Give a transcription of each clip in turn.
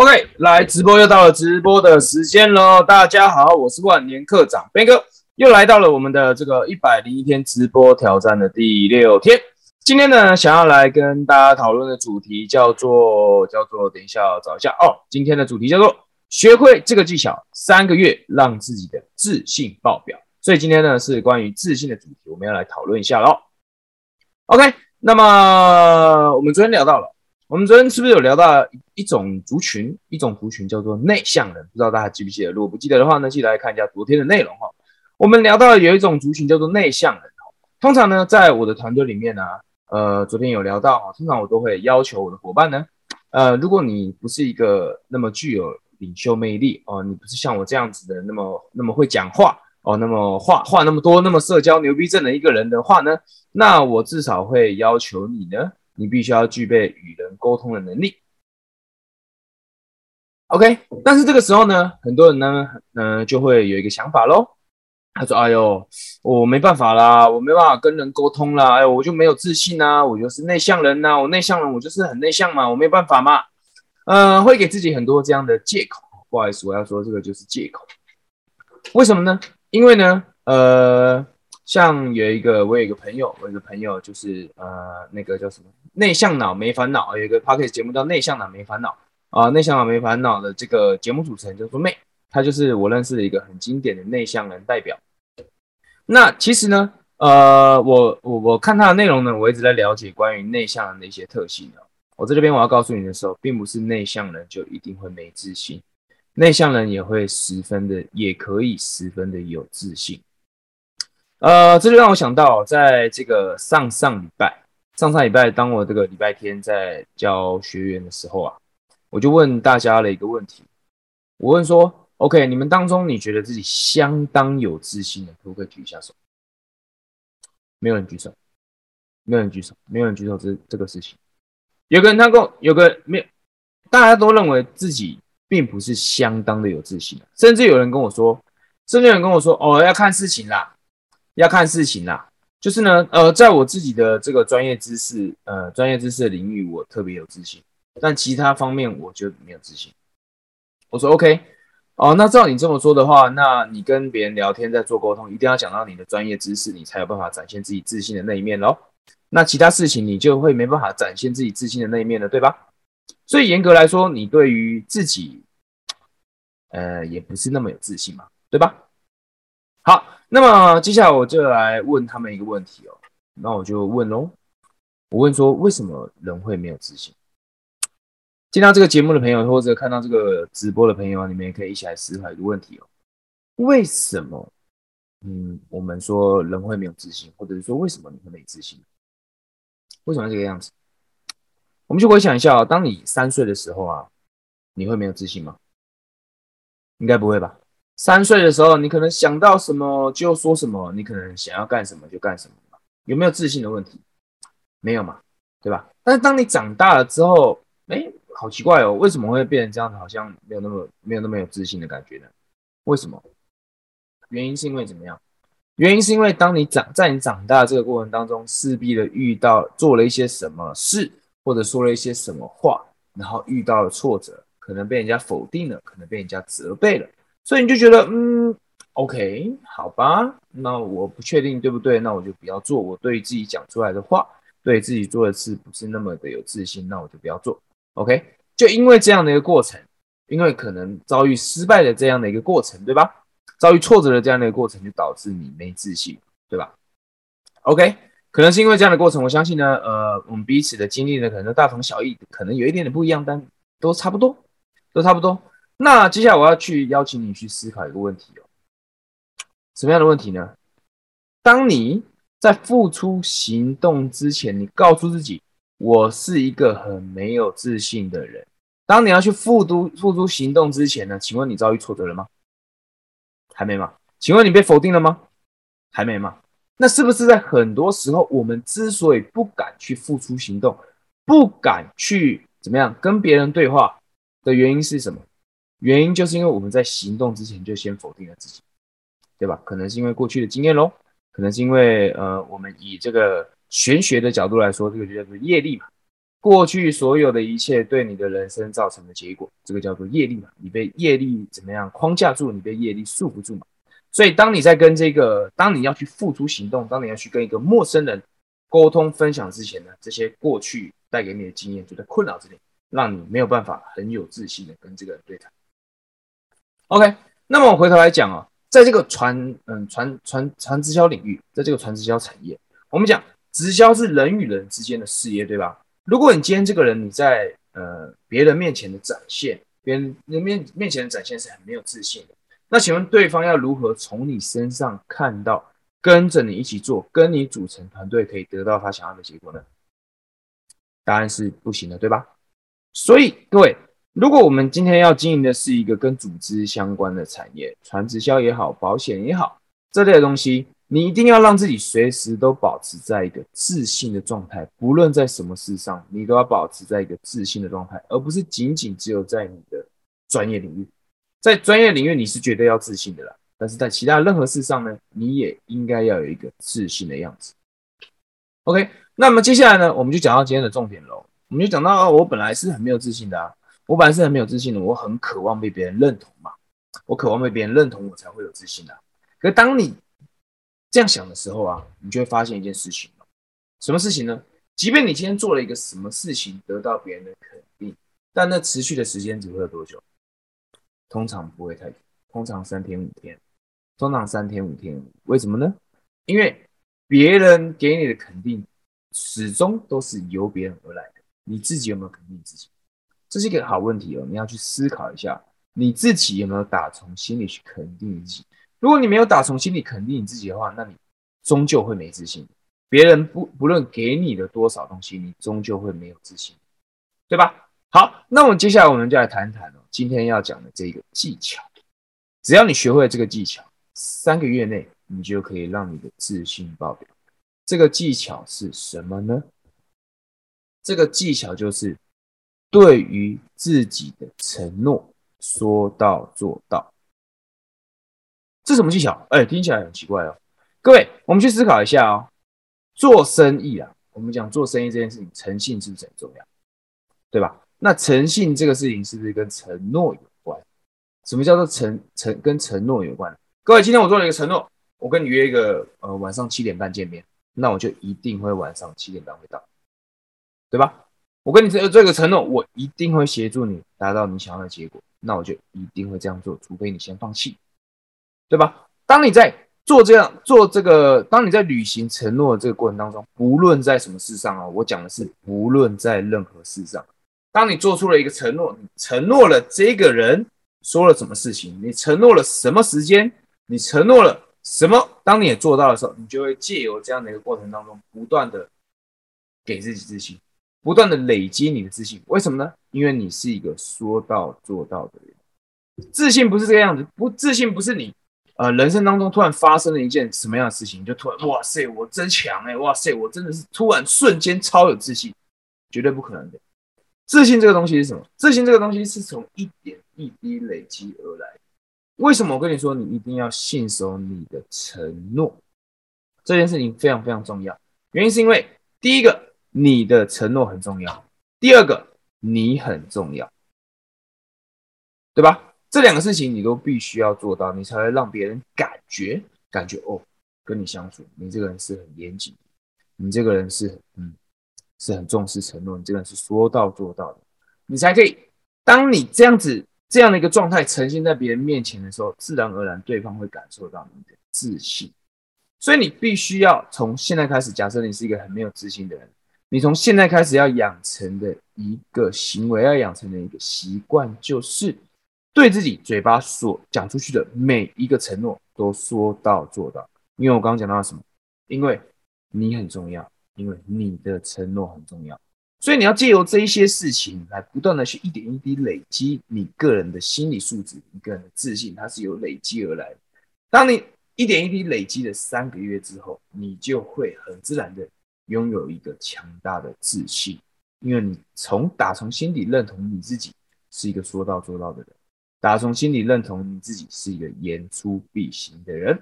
OK，来直播又到了直播的时间喽！大家好，我是万年课长 Ben 哥，又来到了我们的这个一百零一天直播挑战的第六天。今天呢，想要来跟大家讨论的主题叫做叫做，等一下找一下哦。今天的主题叫做学会这个技巧，三个月让自己的自信爆表。所以今天呢是关于自信的主题，我们要来讨论一下喽。OK，那么我们昨天聊到了。我们昨天是不是有聊到一种族群？一种族群叫做内向人，不知道大家记不记得？如果不记得的话呢，记得来看一下昨天的内容哈。我们聊到有一种族群叫做内向人。通常呢，在我的团队里面呢，呃，昨天有聊到哈，通常我都会要求我的伙伴呢，呃，如果你不是一个那么具有领袖魅力哦，你不是像我这样子的那么那么会讲话哦，那么话话那么多，那么社交牛逼症的一个人的话呢，那我至少会要求你呢。你必须要具备与人沟通的能力，OK。但是这个时候呢，很多人呢，嗯，就会有一个想法喽。他说：“哎呦，我没办法啦，我没办法跟人沟通啦，哎呦，我就没有自信啊，我就是内向人呐，我内向人，我就是很内向嘛，我没办法嘛。”嗯，会给自己很多这样的借口。不好意思，我要说这个就是借口。为什么呢？因为呢，呃。像有一个，我有一个朋友，我有一个朋友就是呃，那个叫什么内向脑没烦恼，有一个 p o c a s t 节目叫内向脑没烦恼啊，内向脑没烦恼的这个节目主持人叫做妹，她就是我认识的一个很经典的内向人代表。那其实呢，呃，我我我看他的内容呢，我一直在了解关于内向人的一些特性哦。我在这边我要告诉你的时候，并不是内向人就一定会没自信，内向人也会十分的，也可以十分的有自信。呃，这就让我想到，在这个上上礼拜、上上礼拜，当我这个礼拜天在教学员的时候啊，我就问大家了一个问题。我问说：“OK，你们当中你觉得自己相当有自信的，可不可以举一下手？”没有人举手，没有人举手，没有人举手。这这个事情，有个人他跟有个没有，大家都认为自己并不是相当的有自信，甚至有人跟我说，甚至有人跟我说：“哦，要看事情啦。”要看事情啦，就是呢，呃，在我自己的这个专业知识，呃，专业知识的领域，我特别有自信，但其他方面我就没有自信。我说 OK，哦，那照你这么说的话，那你跟别人聊天在做沟通，一定要讲到你的专业知识，你才有办法展现自己自信的那一面喽。那其他事情你就会没办法展现自己自信的那一面了，对吧？所以严格来说，你对于自己，呃，也不是那么有自信嘛，对吧？好，那么接下来我就来问他们一个问题哦。那我就问喽，我问说，为什么人会没有自信？听到这个节目的朋友，或者看到这个直播的朋友啊，你们也可以一起来思考一个问题哦：为什么？嗯，我们说人会没有自信，或者是说为什么你会没自信？为什么这个样子？我们去回想一下哦，当你三岁的时候啊，你会没有自信吗？应该不会吧？三岁的时候，你可能想到什么就说什么，你可能想要干什么就干什么有没有自信的问题？没有嘛，对吧？但是当你长大了之后，哎，好奇怪哦，为什么会变成这样子？好像没有那么没有那么有自信的感觉呢？为什么？原因是因为怎么样？原因是因为当你长在你长大这个过程当中，势必的遇到做了一些什么事，或者说了一些什么话，然后遇到了挫折，可能被人家否定了，可能被人家责备了。所以你就觉得，嗯，OK，好吧，那我不确定对不对，那我就不要做。我对自己讲出来的话，对自己做的事不是那么的有自信，那我就不要做。OK，就因为这样的一个过程，因为可能遭遇失败的这样的一个过程，对吧？遭遇挫折的这样的一个过程，就导致你没自信，对吧？OK，可能是因为这样的过程，我相信呢，呃，我们彼此的经历呢，可能大同小异，可能有一点点不一样，但都差不多，都差不多。那接下来我要去邀请你去思考一个问题哦，什么样的问题呢？当你在付出行动之前，你告诉自己我是一个很没有自信的人。当你要去付出付出行动之前呢？请问你遭遇挫折了吗？还没吗？请问你被否定了吗？还没吗？那是不是在很多时候，我们之所以不敢去付出行动，不敢去怎么样跟别人对话的原因是什么？原因就是因为我们在行动之前就先否定了自己，对吧？可能是因为过去的经验喽，可能是因为呃，我们以这个玄学的角度来说，这个就叫做业力嘛。过去所有的一切对你的人生造成的结果，这个叫做业力嘛？你被业力怎么样框架住？你被业力束缚住嘛？所以，当你在跟这个，当你要去付出行动，当你要去跟一个陌生人沟通分享之前呢，这些过去带给你的经验就在困扰着你，让你没有办法很有自信的跟这个人对谈。OK，那么我回头来讲啊，在这个传嗯传传传直销领域，在这个传直销产业，我们讲直销是人与人之间的事业，对吧？如果你今天这个人你在呃别人面前的展现，别人面面前的展现是很没有自信的，那请问对方要如何从你身上看到，跟着你一起做，跟你组成团队可以得到他想要的结果呢？答案是不行的，对吧？所以各位，如果我们今天要经营的是一个跟组织相关的产业，传直销也好，保险也好，这类的东西。你一定要让自己随时都保持在一个自信的状态，不论在什么事上，你都要保持在一个自信的状态，而不是仅仅只有在你的专业领域。在专业领域你是绝对要自信的啦，但是在其他任何事上呢，你也应该要有一个自信的样子。OK，那么接下来呢，我们就讲到今天的重点喽。我们就讲到，我本来是很没有自信的啊，我本来是很没有自信的，我很渴望被别人认同嘛，我渴望被别人认同，我才会有自信的。可当你这样想的时候啊，你就会发现一件事情什么事情呢？即便你今天做了一个什么事情，得到别人的肯定，但那持续的时间只会有多久？通常不会太久，通常三天五天，通常三天五天。为什么呢？因为别人给你的肯定，始终都是由别人而来的。你自己有没有肯定自己？这是一个好问题哦，你要去思考一下，你自己有没有打从心里去肯定自己？如果你没有打从心里肯定你自己的话，那你终究会没自信。别人不不论给你的多少东西，你终究会没有自信，对吧？好，那我们接下来我们就来谈谈哦，今天要讲的这个技巧。只要你学会了这个技巧，三个月内你就可以让你的自信爆表。这个技巧是什么呢？这个技巧就是对于自己的承诺说到做到。这什么技巧？哎，听起来很奇怪哦。各位，我们去思考一下哦。做生意啊，我们讲做生意这件事情，诚信是不是很重要？对吧？那诚信这个事情是不是跟承诺有关？什么叫做承承跟承诺有关？各位，今天我做了一个承诺，我跟你约一个呃晚上七点半见面，那我就一定会晚上七点半会到，对吧？我跟你这这个承诺，我一定会协助你达到你想要的结果，那我就一定会这样做，除非你先放弃。对吧？当你在做这样做这个，当你在履行承诺的这个过程当中，不论在什么事上啊，我讲的是不论在任何事上，当你做出了一个承诺，你承诺了这个人说了什么事情，你承诺了什么时间，你承诺了什么，当你也做到的时候，你就会借由这样的一个过程当中，不断的给自己自信，不断的累积你的自信。为什么呢？因为你是一个说到做到的人。自信不是这个样子，不自信不是你。呃，人生当中突然发生了一件什么样的事情，就突然哇塞，我真强哎，哇塞，我真的是突然瞬间超有自信，绝对不可能的。自信这个东西是什么？自信这个东西是从一点一滴累积而来。为什么我跟你说，你一定要信守你的承诺？这件事情非常非常重要。原因是因为第一个，你的承诺很重要；第二个，你很重要，对吧？这两个事情你都必须要做到，你才会让别人感觉感觉哦，跟你相处，你这个人是很严谨，你这个人是嗯是很重视承诺，你这个人是说到做到的，你才可以。当你这样子这样的一个状态呈现在别人面前的时候，自然而然对方会感受到你的自信。所以你必须要从现在开始，假设你是一个很没有自信的人，你从现在开始要养成的一个行为，要养成的一个习惯就是。对自己嘴巴所讲出去的每一个承诺都说到做到，因为我刚刚讲到了什么？因为你很重要，因为你的承诺很重要，所以你要借由这一些事情来不断的去一点一滴累积你个人的心理素质，你个人的自信，它是由累积而来。当你一点一滴累积了三个月之后，你就会很自然的拥有一个强大的自信，因为你从打从心底认同你自己是一个说到做到的人。打从心底认同你自己是一个言出必行的人。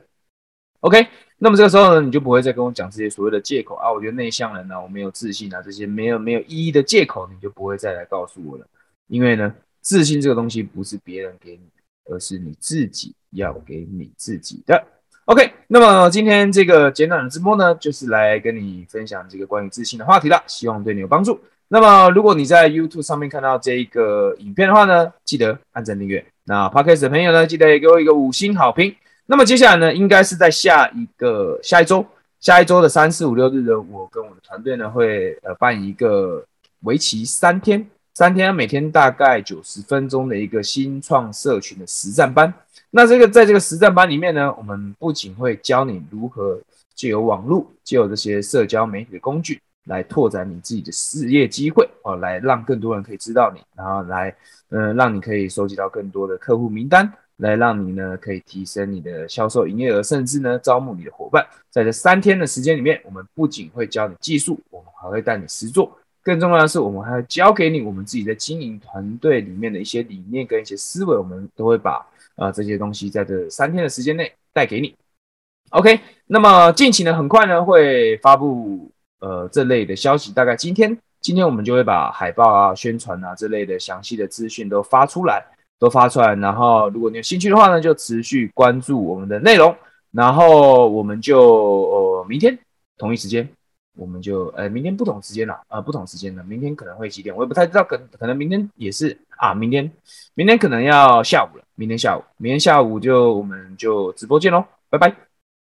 OK，那么这个时候呢，你就不会再跟我讲这些所谓的借口啊，我觉得内向人呢，我没有自信啊，这些没有没有意义的借口，你就不会再来告诉我了。因为呢，自信这个东西不是别人给你，而是你自己要给你自己的。OK，那么今天这个简短的直播呢，就是来跟你分享这个关于自信的话题了，希望对你有帮助。那么如果你在 YouTube 上面看到这一个影片的话呢，记得按赞订阅。那 Podcast 的朋友呢，记得也给我一个五星好评。那么接下来呢，应该是在下一个下一周，下一周的三四五六日呢，我跟我的团队呢会呃办一个为期三天，三天每天大概九十分钟的一个新创社群的实战班。那这个在这个实战班里面呢，我们不仅会教你如何借由网络，借由这些社交媒体的工具来拓展你自己的事业机会哦，来让更多人可以知道你，然后来嗯让你可以收集到更多的客户名单。来让你呢可以提升你的销售营业额，甚至呢招募你的伙伴。在这三天的时间里面，我们不仅会教你技术，我们还会带你实做。更重要的是，我们还要教给你我们自己在经营团队里面的一些理念跟一些思维，我们都会把啊这些东西在这三天的时间内带给你。OK，那么近期呢很快呢会发布呃这类的消息，大概今天今天我们就会把海报啊、宣传啊这类的详细的资讯都发出来。都发出来，然后如果你有兴趣的话呢，就持续关注我们的内容，然后我们就呃明天同一时间，我们就呃明天不同时间了，呃不同时间了，明天可能会几点，我也不太知道，可可能明天也是啊，明天明天可能要下午了，明天下午，明天下午就我们就直播见喽，拜拜。